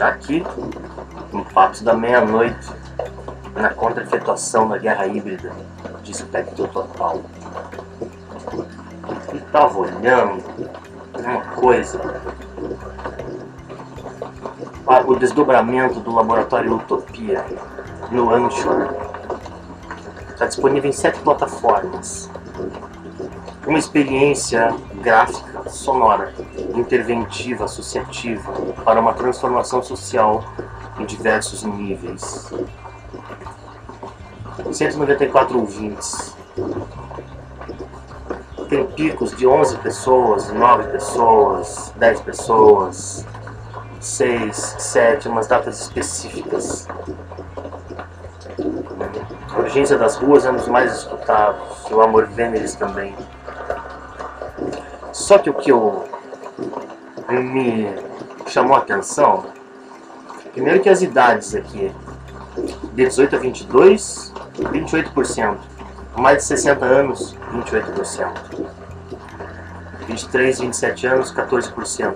Aqui, no Papos da Meia-Noite, na contra-efetuação da guerra híbrida de espectro total. E tava olhando uma coisa. O desdobramento do laboratório Utopia no Anchor. Está disponível em sete plataformas. Uma experiência gráfica, sonora, interventiva, associativa, para uma transformação social em diversos níveis. 194 ouvintes. Tem picos de 11 pessoas, 9 pessoas, 10 pessoas, 6, 7, umas datas específicas. A Urgência das Ruas é um dos mais escutados, o Amor Vêneres também. Só que o que eu me chamou a atenção, primeiro que as idades aqui, de 18 a 22, 28%. Mais de 60 anos, 28%. 23, 27 anos, 14%.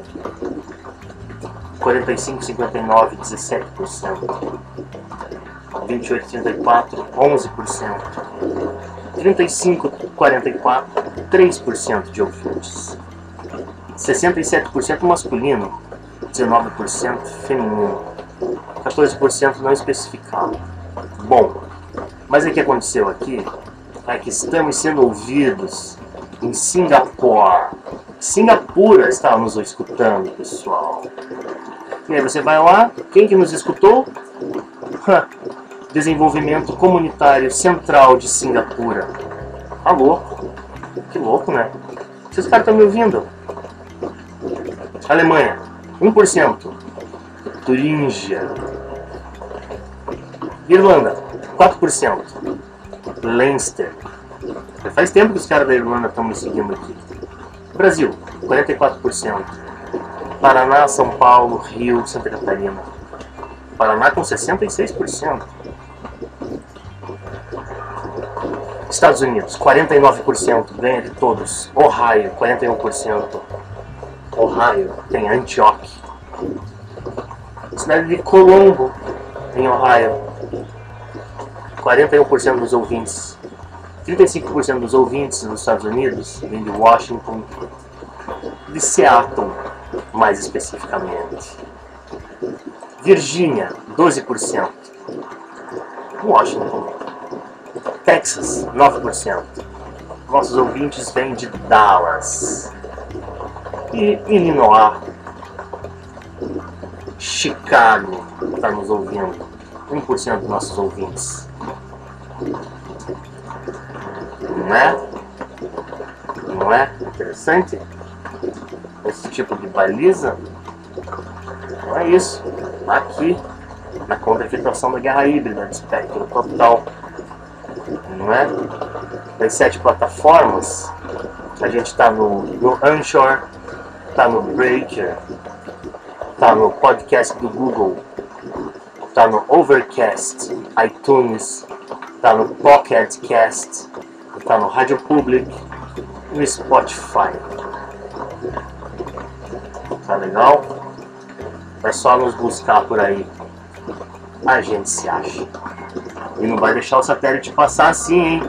45, 59, 17%. 28, 34, 11%. 35, 44, 3% de ouvintes. 67% masculino, 19% feminino, 14% não especificado. Bom, mas o que aconteceu aqui é que estamos sendo ouvidos em Singapura. Singapura está nos escutando, pessoal. E aí você vai lá, quem que nos escutou? Desenvolvimento Comunitário Central de Singapura. Louco. Que louco, né? Vocês caras estão me ouvindo? Alemanha, 1%. Turíngia. Irlanda, 4%. Leinster. Faz tempo que os caras da Irlanda estão me seguindo aqui. Brasil, 44%. Paraná, São Paulo, Rio, Santa Catarina. Paraná com 66%. Estados Unidos, 49%, ganha de todos. Ohio, 41%. Ohio tem Antioch. Cidade de Colombo, em Ohio, 41% dos ouvintes. 35% dos ouvintes nos Estados Unidos vêm de Washington, de Seattle, mais especificamente. Virgínia, 12%. Washington. Texas, 9%. Nossos ouvintes vêm de Dallas. E Illinois. Chicago está nos ouvindo. 1% dos nossos ouvintes. Não é? Não é interessante? Esse tipo de baliza? Não é isso. Aqui, na contra-infiltração da guerra híbrida, de espectro total. Não é? Das sete plataformas, a gente está no, no Anchor, está no Breaker, está no podcast do Google, está no Overcast, iTunes, está no Pocket Cast, está no Rádio Public e no Spotify. Tá legal? É só nos buscar por aí. A gente se acha. E não vai deixar o satélite passar assim, hein?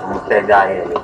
Vamos pegar ele.